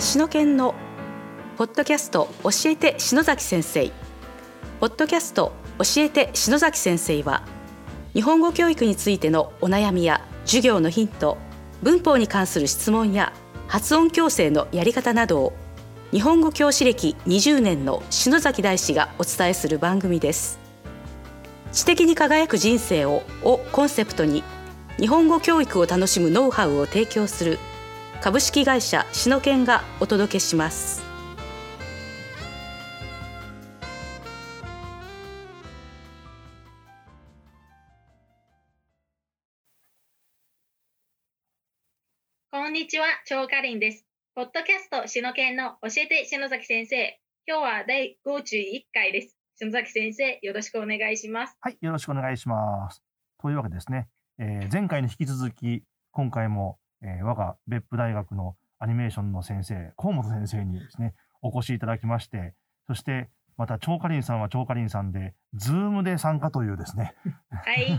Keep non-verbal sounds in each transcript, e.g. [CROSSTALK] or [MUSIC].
篠研のポッドキャスト教えて篠崎先生。ポッドキャスト教えて篠崎先生は日本語教育についてのお悩みや授業のヒント文法に関する質問や発音矯正のやり方などを日本語教師歴20年の篠崎大師がお伝えする番組です。知的に輝く人生ををコンセプトに日本語教育を楽しむノウハウを提供する株式会社シノケンがお届けしますこんにちは、超かりんです。ポッドキャスト、しのけんの教えて篠崎先生。今日は第51回です。篠崎先生、よろしくお願いします。はい、よろしくお願いします。というわけでですね、えー前回に引き続き、今回も、えー我が別府大学のアニメーションの先生、河本先生にですね、お越しいただきまして、そして、また、超かりんさんは超かりんさんで、ズームで参加というですね、はい。[LAUGHS]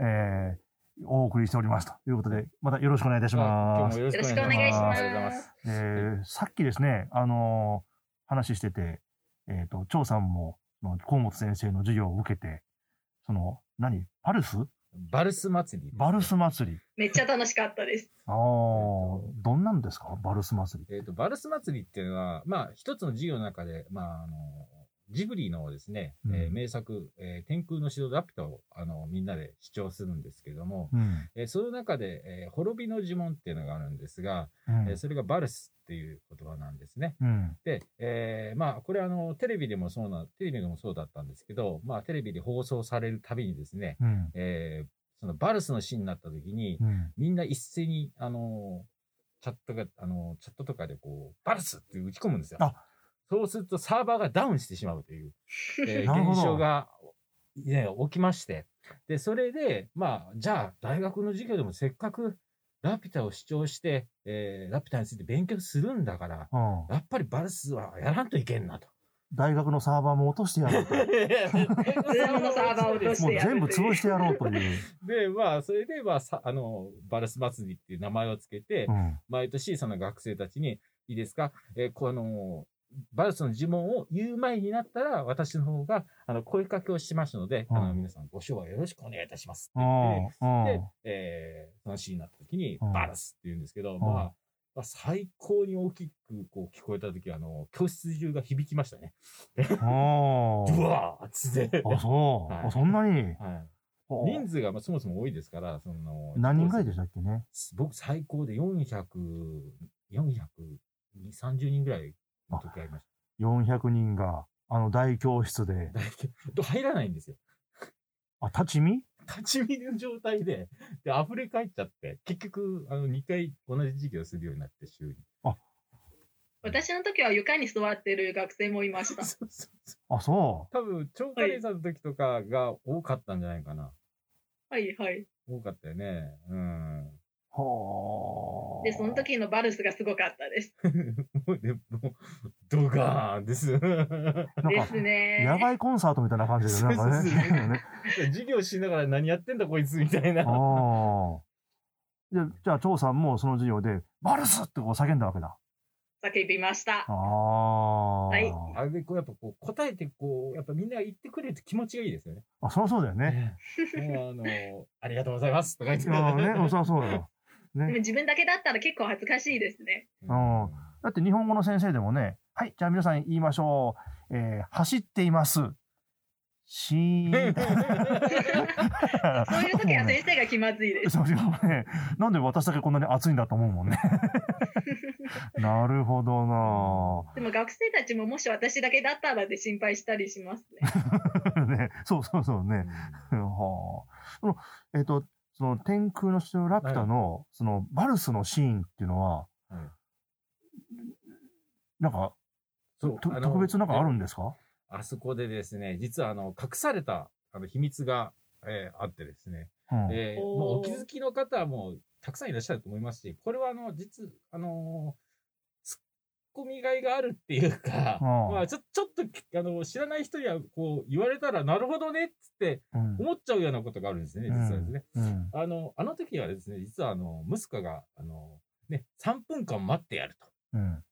えーお送りしておりますということで、またよろしくお願いいたします。今日もよろしくお願いしま。ますす。ありがとうございます。えーさっきですね、あのー話してて、えっ、と、張さんも、河本先生の授業を受けて、その、何パルスバルス祭りバルス祭り。めっちゃ楽しかったです。ああ、どんなんですか？バルス祭り。えっ、と、バルス祭りっていうのは、まあ、一つの授業の中で、まあ、あの、ジブリのですね、えーうん名作、えー天空の城ラピュタを、あの、みんなで視聴するんですけども、うん。えーその中で、えー滅びの呪文っていうのがあるんですが、うんえーそれがバルスっていう言葉なんですね。うん。で、えーまあ、これあの、テレビでもそうな、テレビでもそうだったんですけど、まあ、テレビで放送されるたびにですね、うん。えーそのバルスのシーンになった時に、うん。みんな一斉に、あのーチャットが、あのーチャットとかでこう、バルスって打ち込むんですよ。あそうするとサーバーがダウンしてしまうという、[LAUGHS] えー現象が、ね、起きまして。で、それで、まあ、じゃあ、大学の授業でもせっかくラピュタを主張して、えーラピュタについて勉強するんだから、うん。やっぱりバルスはやらんといけんなと。大学のサーバーも落としてやろうと。[LAUGHS] もう全部潰してやろうという。で、まあ、それで、まあ、さあの、バルス祭りっていう名前をつけて、うん。毎年その学生たちに、いいですか、えーこの、バルスの呪文を言う前になったら、私の方が、あの、声かけをしますので、うんあの、皆さんご唱和よろしくお願いいたしますってう言って、ん。うんで、えーそのシーンになった時にうん、バルスって言うんですけど、んまあ、まあ最高に大きくこう聞こえた時は、あの、教室中が響きましたね。あうーわ [LAUGHS] ーっつって。あ、そう。はいあそんなに？はい。人数がまあそもそも多いですから、その、何人ぐらいでしたっけね？僕最高で400、430人ぐらいの時ありまし400人が、あの大教室で、入らないんですよ。あ、立ち見？立ち見の状態で、で、溢れ返っちゃって、結局、あの、2回同じ授業するようになって、週に。私の時は床に座ってる学生もいました。そうそうそうあ、そ多分、超過連さんの時とかが多かったんじゃないかな。はいはい。多かったよね。うん。で、その時のバルスがすごかったです。[LAUGHS] もう、でも、ドガーンです。でかす、ね。野外コンサートみたいな感じで、なんかそうそうそうね。ね [LAUGHS] 授業しながら何やってんだこいつみたいな。じゃあ、じゃあ、張さんもその授業で、バルスってこう叫んだわけだ。叫びましたあ。あ。はいあれでこうやっぱこう答えてこう、やっぱみんなが言ってくれると気持ちがいいですよね。[LAUGHS] あ、そりゃそうだよね。あの、ありがとうございますとか言って。ああね、うんそりゃそうだよ。でもね。自分だけだったら結構恥ずかしいですね。うんだって日本語の先生でもね、はい、じゃあ皆さん言いましょう。えー走っています。しーん。そういう時は先生が気まずいです。そうね、なんで私だけこんなに熱いんだと思うもんね。[LAUGHS] なるほどなでも学生たちももし私だけだったらで心配したりしますね。ぁ [LAUGHS] ね、そうそうそうね。はあ。その、えっ、と、その天空の城ラピュタの、そのバルスのシーンっていうのは、はいなんか、そう特別なんかあるんですか？あそこでですね、実はあの、隠されたあの秘密が、えーあってですね、うん。えーもうお気づきの方はもうたくさんいらっしゃると思いますし、これはあの、実、あのーコミがいがあるっていうか、うんまあちょ、ちょっと、あの、知らない人にはこう言われたら、なるほどねっつってうん思っちゃうようなことがあるんですね、実はですね。うん。あの、あの時はですね、実はあの、ムスカが、あの、ね、3分間待ってやると。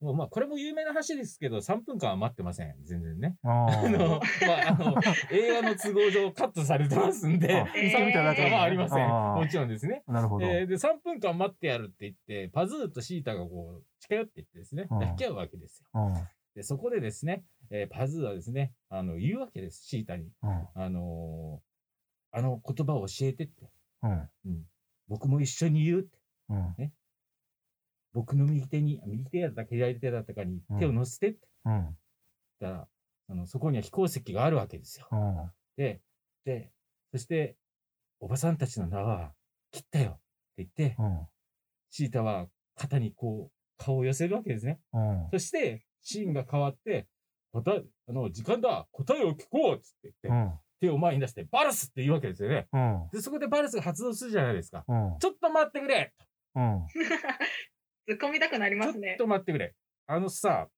うん。まあ、これも有名な話ですけど、3分間は待ってません。全然ね。ああの、まあ、あの、映画の都合上カットされてますんで、あえー3分間はありません。もちろんですね。あ、なるほど。えーで、3分間待ってやるって言って、パズーとシータがこう、近寄っていってですね、うん抱き合うわけですよ。うん。で、そこでですね、えーパズーはですね、あの、言うわけです、シータに。うん。あのーあの言葉を教えてって。うん。僕も一緒に言うって。うん。僕の右手に、右手だったか左手だったかに手を乗せてってうん。言ったら、あの、そこには飛行石があるわけですよ。うん。で、で、そして、おばさんたちの名は切ったよって言って、うん。シータは肩にこう、顔を寄せるわけですね。うん。そして、シーンが変わって、答え、あの、時間だ答えを聞こうっつって言って、うん。手を前に出して、バルスって言うわけですよね。うん。で、そこでバルスが発動するじゃないですか。うん。ちょっと待ってくれうん。[LAUGHS] 突っ込みたくなりますねちょっ。と待ってくれ。あのさ、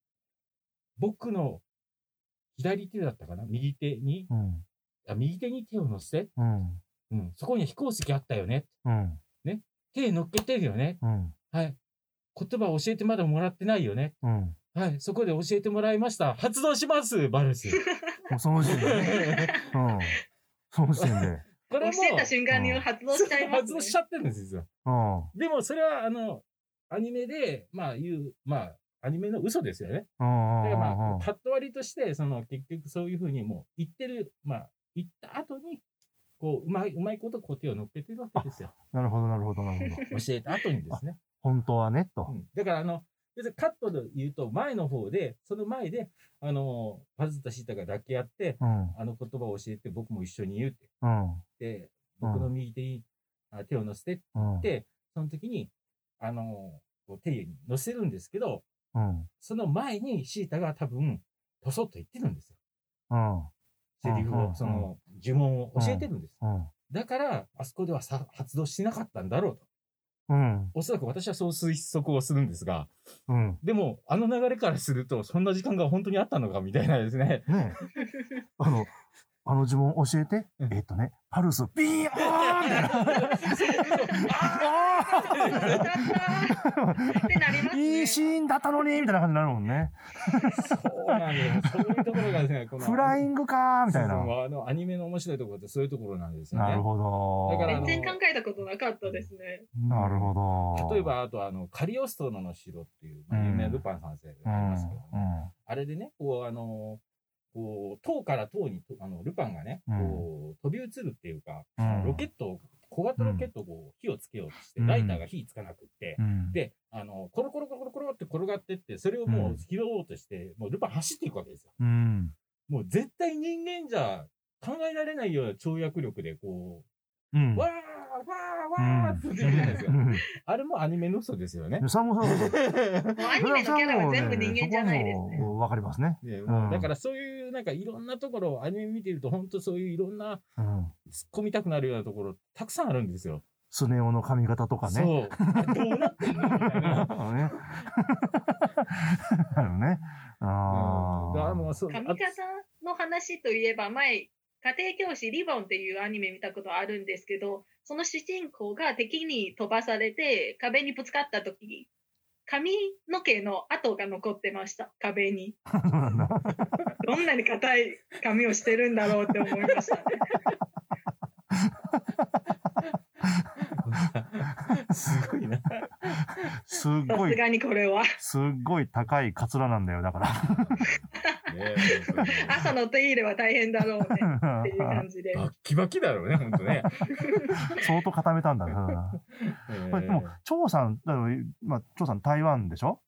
僕の左手だったかな？右手に、うん。あ右手に手を乗せ？て、うん。うん、そこに飛行石あったよね。うん。手乗っけてるよね。うん。はい。言葉を教えてまだもらってないよね。うん。はい。そこで教えてもらいました。発動します、バルス。[LAUGHS] もうその時点でね。[LAUGHS] うん。その時点で。これも教えた瞬間に発動しちゃいます、ね。発動しちゃってるんですよ。うん。でもそれは、あの、アニメで、まあ言う、まあ、アニメの嘘ですよね。うん。だからまあ、うんカット割りとして、その、結局そういうふうにもう言ってる、まあ、言った後に、こう、うまい、うまいことこう手を乗っけてるわけですよ。なるほど、なるほど、なるほど。[LAUGHS] 教えた後にですね。本当はね、とう。んだから、あの、別にカットで言うと、前の方で、その前で、あの、パズとシータが抱き合って、うん。あの言葉を教えて、僕も一緒に言うって。うん。で、僕の右手に、あ手を乗せてうん。って、その時に、あの、手に乗せるんですけど、うん。その前にシータが多分、ポソッと言ってるんですよ。うん。セリフを、うんうんその、呪文を教えてるんです。うん。だから、あそこではさ発動しなかったんだろうと。うん。おそらく私はそう推測をするんですが、うん。でも、あの流れからすると、そんな時間が本当にあったのかみたいなですね。ねえ。[LAUGHS] あの、あの呪文教えてう。んえっとね、パルス、ビーンい。いいシーンだったのにみたいな感じになるもんね。そうなんです。そういうところがですね、このフライングかーみたいな。あの、アニメの面白いところってそういうところなんですよね。なるほど。だからあの全然考えたことなかったですね。なるほど。例え、ば、あと、あの、カリオストロの城っていう、まあ、有名なルパン三世がありますけど、うん。あれでね、こう、あの、こう、塔から塔に、とあの、ルパンがね、うんこう、飛び移るっていうか、うんロケットを、小型ロケットをこう火をつけようとして、うんライターが火つかなくって、うん。で、あの、コロコロコロコロコロって転がってって、それをもううん拾おうとして、もうルパン走っていくわけですよ。うん。もう絶対人間じゃ考えられないような跳躍力で、こうん。う、わーわーわーって言ってるじゃないですか。あれもアニメの嘘ですよね。それもそ [LAUGHS] うアニメのキャラは全部人間じゃないですね。わかりますね。ねうんだからそういうなんかいろんなところをアニメ見てると本当そういういろんなうん。突っ込みたくなるようなところたくさんあるんですよ。スネ夫の髪型とかね。そう。どうなってんのみたいな。[LAUGHS] ね。あるね。あ髪型の話といえば前、家庭教師リボンっていうアニメ見たことあるんですけど、その主人公が敵に飛ばされて壁にぶつかった時、髪の毛の跡が残ってました、壁に。[LAUGHS] どんなに硬い髪をしてるんだろうって思いましたね。[LAUGHS] すごいな。すっごい、さすがにこれは。すっごい高いカツラなんだよ、だから。ね朝の手入れは大変だろうね [LAUGHS] っていう感じで。バッキバキだろうね、本当ね。相当固めたんだな。[LAUGHS] これでも、張さん、だからまあ、張さん台湾でしょ？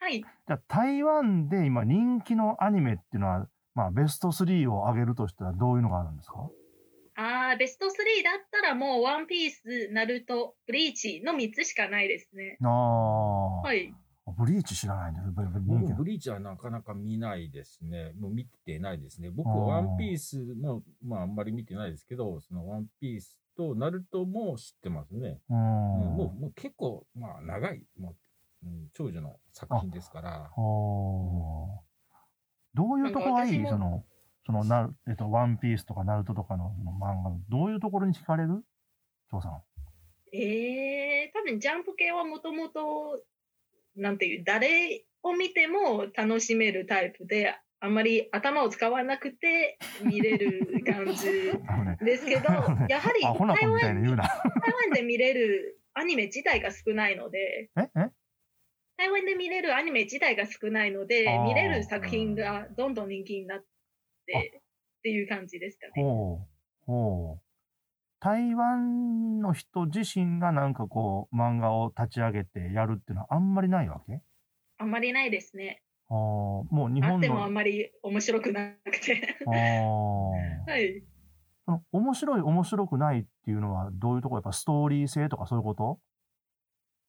はい。じゃあ台湾で今人気のアニメっていうのは、まあベスト3を上げるとしたらどういうのがあるんですか？あー、ベスト3だったらもうワンピース、ナルト、ブリーチの3つしかないですね。ああ、はい。ブリーチ知らないんだよ。やっぱり人気な僕ブリーチはなかなか見ないですね。もう見てないですね。僕ワンピースも、まああんまり見てないですけど、そのワンピースとナルトも知ってますね。ううんん。もうもう結構、まあ長い、もう、うん、長寿の作品ですから。おーどういうとこがいい？その、そのな、えっと、ワンピースとかナルトとかの漫画の、どういうところに惹かれる？張さん。えー、多分分ジャンプ系はもともと、なんていう、誰を見ても楽しめるタイプで、あんまり頭を使わなくて見れる感じですけど、やはりアホな子みたいに言うな。台湾で見れるアニメ自体が少ないので、え？え？台湾で見れるアニメ自体が少ないので見れる作品がどんどん人気になってっていう感じですかね。ほう。ほう。台湾の人自身がなんかこう、漫画を立ち上げてやるっていうのはあんまりないわけ？あんまりないですね。あーもう日本あってもあんの。まり面白くなくて。あー [LAUGHS] はい。その面白い面白くないっていうのはどういうとこ？ろやっぱストーリー性とかそういうこと？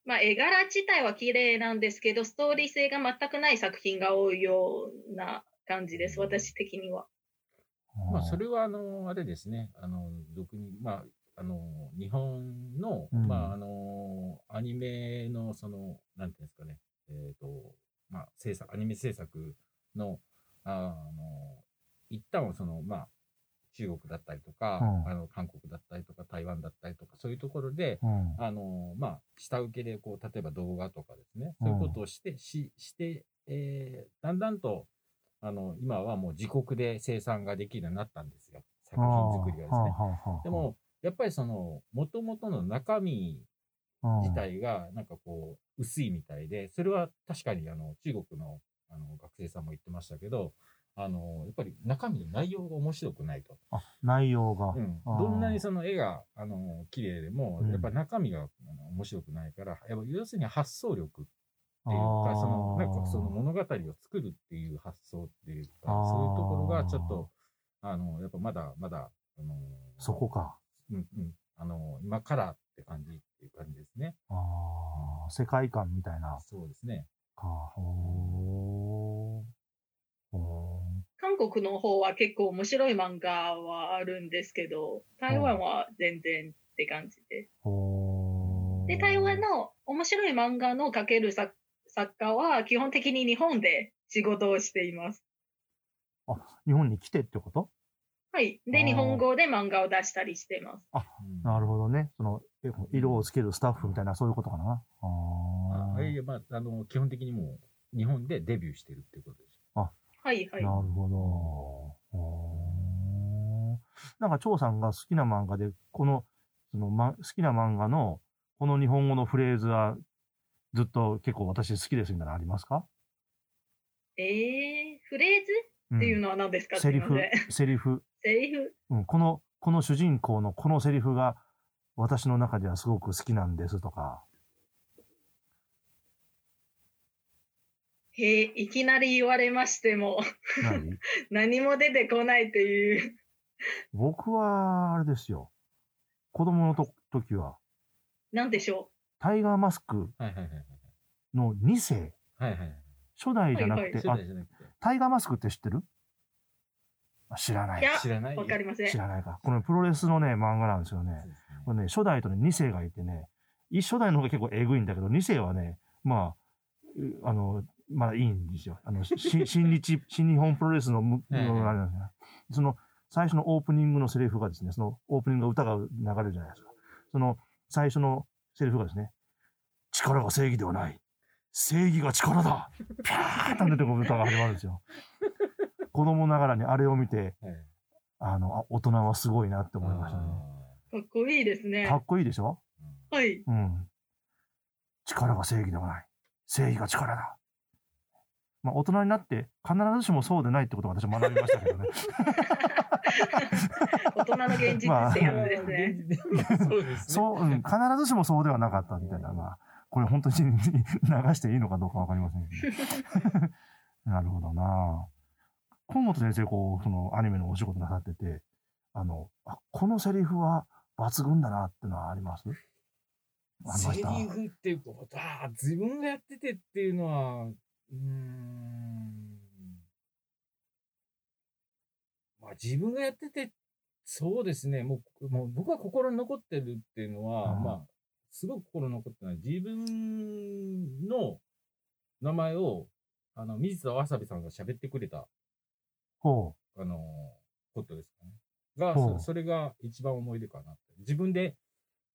まあ、絵柄自体は綺麗なんですけど、ストーリー性が全くない作品が多いような感じです、私的には。まあ、それは、あの、あれですね。あの、俗に、まあ、あの、日本の、うんまあ、あの、アニメの、その、なんていうんですかね。えっ、と、まあ、制作、アニメ制作の、あの、一旦はその、まあ、中国だったりとか、うんあの、韓国だったりとか、台湾だったりとか、そういうところで、うん。あの、まあ、下請けで、こう、例えば動画とかですね、うんそういうことをして、し、して、えーだんだんと、あの、今はもう自国で生産ができるようになったんですよ。作品作りがですね。はあはあはあでも、やっぱりその、元々の中身うん自体が、なんかこう、薄いみたいで、それは確かに、あの、中国の、あの、学生さんも言ってましたけど、あの、やっぱり中身の内容が面白くないと。あ、内容が。うん、どんなにその絵が、あの、綺麗でも、うんやっぱ中身が、面白くないから、やっぱ要するに発想力っていうか、その、なんかその物語を作るっていう発想っていうか、そういうところがちょっと、あの、やっぱまだまだ、あの、そこか。うんうん、あの、今からって感じっていう感じですね。ああ、世界観みたいな。そうですね。か。ほー。ほ韓国の方は結構面白い漫画はあるんですけど、台湾は全然って感じで。で、台湾の面白い漫画の描ける作作家は基本的に日本で仕事をしています。日本に来てってこと？はい。で、日本語で漫画を出したりしています。うんなるほどね。その、え色をつけるスタッフみたいな、そういうことかな？ああいや、まあ、あの、基本的にもう、日本でデビューしてるっていうことです。はい、はい。なるほど。なんか、張さんが好きな漫画で、この、その、ま、好きな漫画の、この日本語のフレーズは、ずっと結構私好きですみたいなのありますか？えー、フレーズ？うん。っていうのは何ですか、セリフ。セリフ。セリフ？うん、この、この主人公のこのセリフが、私の中ではすごく好きなんですとか。へえ、いきなり言われましても、何？[LAUGHS] 何も出てこないっていう。僕は、あれですよ。子供のと時は、なんでしょタイガーマスク。の2世、はいはいはい。初代じゃなくて、はい初代じゃなくて。タイガーマスクって知ってる？あ知らない知らない。うわかりません知。らないか。これプロレスのね、漫画なんですよね。ねこれね、初代とね、2世がいてね、一初代の方が結構えぐいんだけど、2世はね、まあ、うあの、まあいいんですよ。あの、し [LAUGHS] 新日、新日本プロレスのむ、ええのあれなんですねその、最初のオープニングのセリフがですね、そのオープニングの歌が流れるじゃないですか。その、最初のセリフがですね、力が正義ではない。正義が力だピャーッと出てくる歌が始まるんですよ。[LAUGHS] 子供ながらにあれを見て、はいあの、あ大人はすごいなって思いましたね。かっこいいですねか。っこいいでしょ？はい。うん。力が正義ではない。正義が力だ。まあ、大人になって必ずしもそうでないってことを私は学びましたけどね。[LAUGHS] [LAUGHS] 大人の現実まあってやつですね。そうですね。そう、うん、必ずしもそうではなかったみたいな。まあ、これ本当に [LAUGHS] 流していいのかどうかわかりませんけど。[LAUGHS] なるほどな。河本先生、こう、そのアニメのお仕事なさってて、あの、あこのセリフは抜群だなってのはあります？セリフっていうこと、ああ、自分がやっててっていうのは、うーん。まあ自分がやってて、そうですね、もう、もう僕は心に残ってるっていうのは、うんまあ、すごく心に残ってるのは、自分の名前を、あの、水田わさびさんが喋ってくれた、ほあの、ことですかね。が、そそれが一番思い出かなって。自分で、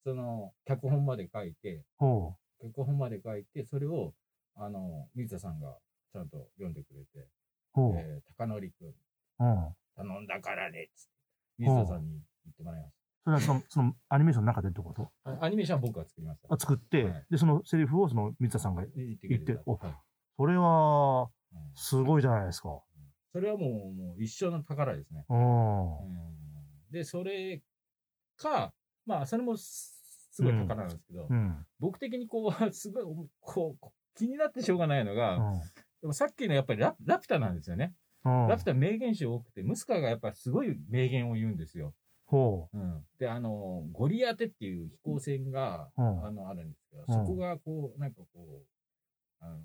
その、脚本まで書いて、ほ脚本まで書いて、それを、あの、水田さんがちゃんと読んでくれて、う。ほう。えー、高則くん、うん。頼んだからね、つって、水田さんに言ってもらいましそれはその、[LAUGHS] そのアニメーションの中でってこと？アニメーションは僕が作りました。あ作って、はいで、そのセリフをその水田さんが、言ってっておはいそれは、うんすごいじゃないですか。それはもう、もう一生の宝ですね。うん。うんで、それか、まあ、それもすすごい宝なんですけど、うん。僕的にこう、[LAUGHS] すごい、こう、気になってしょうがないのが、でもさっきのやっぱりララピュタなんですよね。うん。ラピュタ名言集多くて、ムスカがやっぱすごい名言を言うんですよ。ほうん。で、あの、ゴリアテっていう飛行船が、うんあの、あるんですけど、うんそこがこう、なんかこう、あの、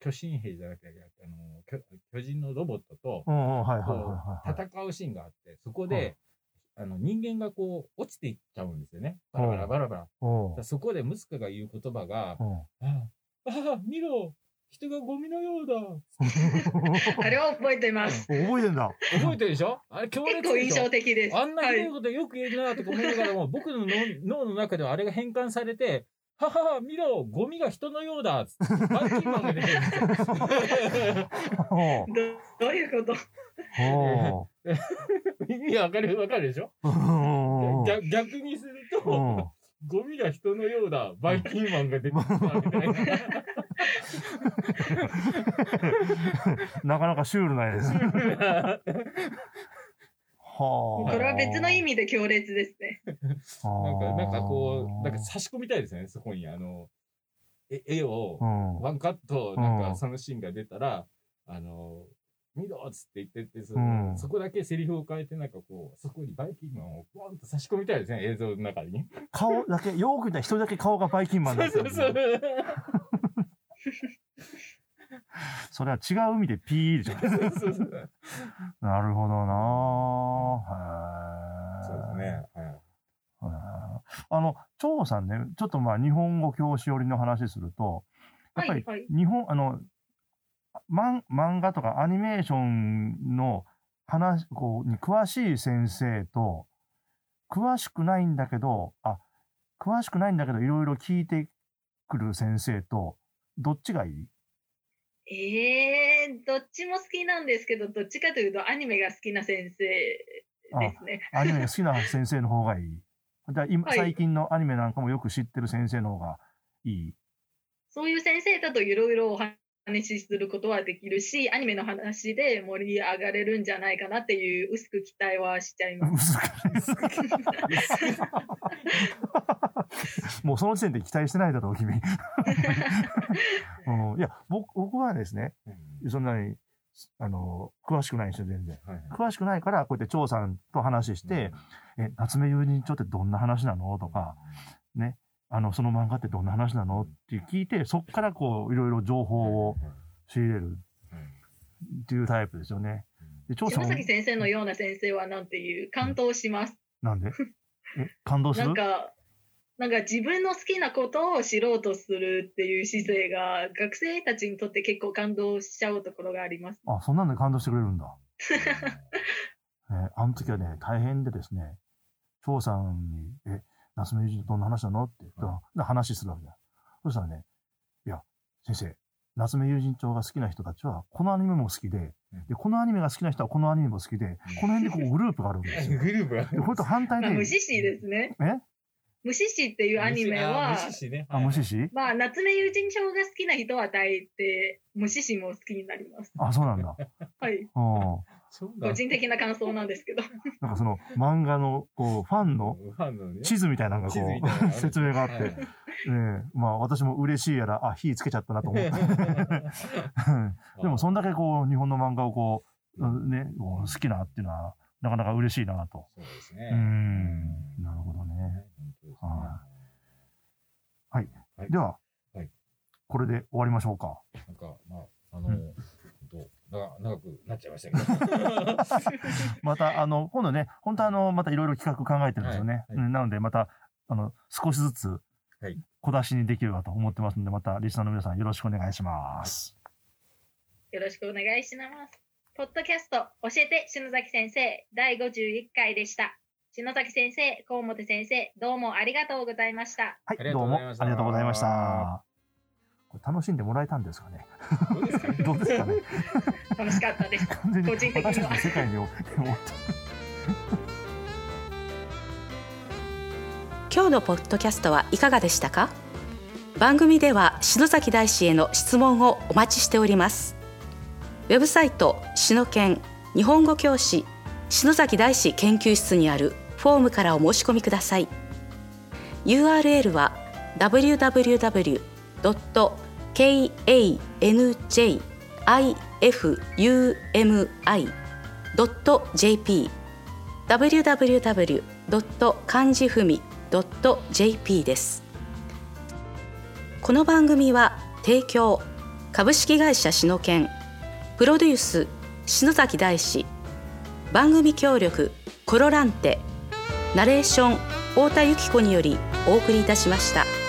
巨神兵じゃなくて、あの、巨巨人のロボットと戦うシーンがあって、そこで、あの、人間がこう、落ちていっちゃうんですよね。バラバラバラバラ。そこでムスカが言う言葉が、うんああ、ああ、見ろ人がゴミのようだ。[LAUGHS] あれは覚えてます。覚えてんだ。覚えてるでしょ？あれ強烈結構印でしょ象的です。あんなひはいどいことよく言えるなとか思いながらも、僕の脳脳の中ではあれが変換されて、ははは、見ろゴミが人のようだ。つってバイキンマンが出てるんですよ。ほうどどういうこと？ほ [LAUGHS] 意味わかるわかるでしょ？ううん。逆逆にするうん。と、ゴミが人のようだ、バイキンマンが出てきたみたいな。[LAUGHS] なかなかシュールな絵です。[LAUGHS] はこあ。れは別の意味で強烈ですね。なんか、なんかこう、なんか差し込みたいですね、そこに。あの、え絵をう、ん。ワンカット、なんうんかそのシーンが出たら、あの、見ろっつって言ってって、そ,、うんそこだけセリフを変えて、なんかこう、そこにバイキンマンをポンと差し込みたいですね、映像の中に。顔だけ、よーく見たら一人だけ顔がバイキンマンになってるそうそうそう。それは違う意味でピーじゃなるほどなぁ。そうですね。はい。あの、張さんね、ちょっとまあ日本語教師寄りの話すると、やっぱりはいはい日本、あの、漫漫画とかアニメーションの話、こう、に詳しい先生と、詳しくないんだけど、あ、詳しくないんだけど、いろいろ聞いてくる先生と、どっちがいい？えー、どっちも好きなんですけど、どっちかというとアニメが好きな先生ですね。アニメが好きな先生の方がいい。[LAUGHS] じゃあ今、はい最近のアニメなんかもよく知ってる先生の方がいい？そういう先生だといろいろお話しすることはできるし、アニメの話で盛り上がれるんじゃないかなっていう薄く期待はしちゃいます。もうその時点で期待してないだろう、君。うん、いや僕、僕はですね、うん。そんなに、あの、詳しくないんですよ、全然。はいはい。詳しくないから、こうやって張さんと話して、、え、夏目友人帳ってどんな話なの？とか、あの、その漫画ってどんな話なの？って聞いて、そっからこう、いろいろ情報を仕入れるっていうタイプですよね。で、張さん篠、崎先生のような先生はなんていう感動します？なんで？え、感動する？なんか、なんか自分の好きなことを知ろうとするっていう姿勢が学生たちにとって結構感動しちゃうところがあります。あ、そんなんで感動してくれるんだ。[LAUGHS] えーあの時はね、大変でですね、張さんに、え、夏目友人どんな話なの？って言った話するわけだ。そしたらね、いや、先生、夏目友人帳が好きな人たちは、このアニメも好きで、で、このアニメが好きな人はこのアニメも好きで、この辺でこうグループがあるんですよ。[LAUGHS] グループが。で、これと反対まあ、で、無視視ですね。え？無視視っていうアニメは無、視しね。あ、無視し？まあ、夏目友人帳が好きな人は大抵、無視視も好きになります。あ、そうなんだ。はい。うん。そうだ個人的な感想なんですけど。なんかその漫画の、こう、ファンの。地図みたいなのがこう、る [LAUGHS] 説明があって、はいええまあ私も嬉しいやら、あ、火つけちゃったなと思って。[LAUGHS] でもそんだけこう、日本の漫画をこう、うんね、こう好きなっていうのは、なかなか嬉しいなと。そうですね。うんなるほどね。ねははい。はいでは、はいこれで終わりましょうか。なんか、まあ、あの、うん長長くなっちゃいましたけど。[LAUGHS] また、あの、今度ね、本当あの、またいろいろ企画考えてるんですよね。はいはいうんなので、また、あの、少しずつはい、小出しにできればと思ってますので、また、リスナーの皆さんよろしくお願いします。よろしくお願いします。ポッドキャスト教えて篠崎先生第51回でした。篠崎先生、河本先生、どうもありがとうございました。はいありがどうもとうございましたありがとうございました。楽しんでもらえたんですかね？どうですかね？楽しかったです。完全に個人的には私たちの世界に終わ今日のポッドキャストはいかがでしたか？番組では篠崎大師への質問をお待ちしておりますウェブサイト篠研日本語教師篠崎大師研究室にあるフォームからお申し込みください URL は kanjifumi.jp www. 漢字ふみ .jp ですこの番組は提供株式会社篠研プロデュース篠崎大師番組協力コロランテナレーション太田由紀子によりお送りいたしました。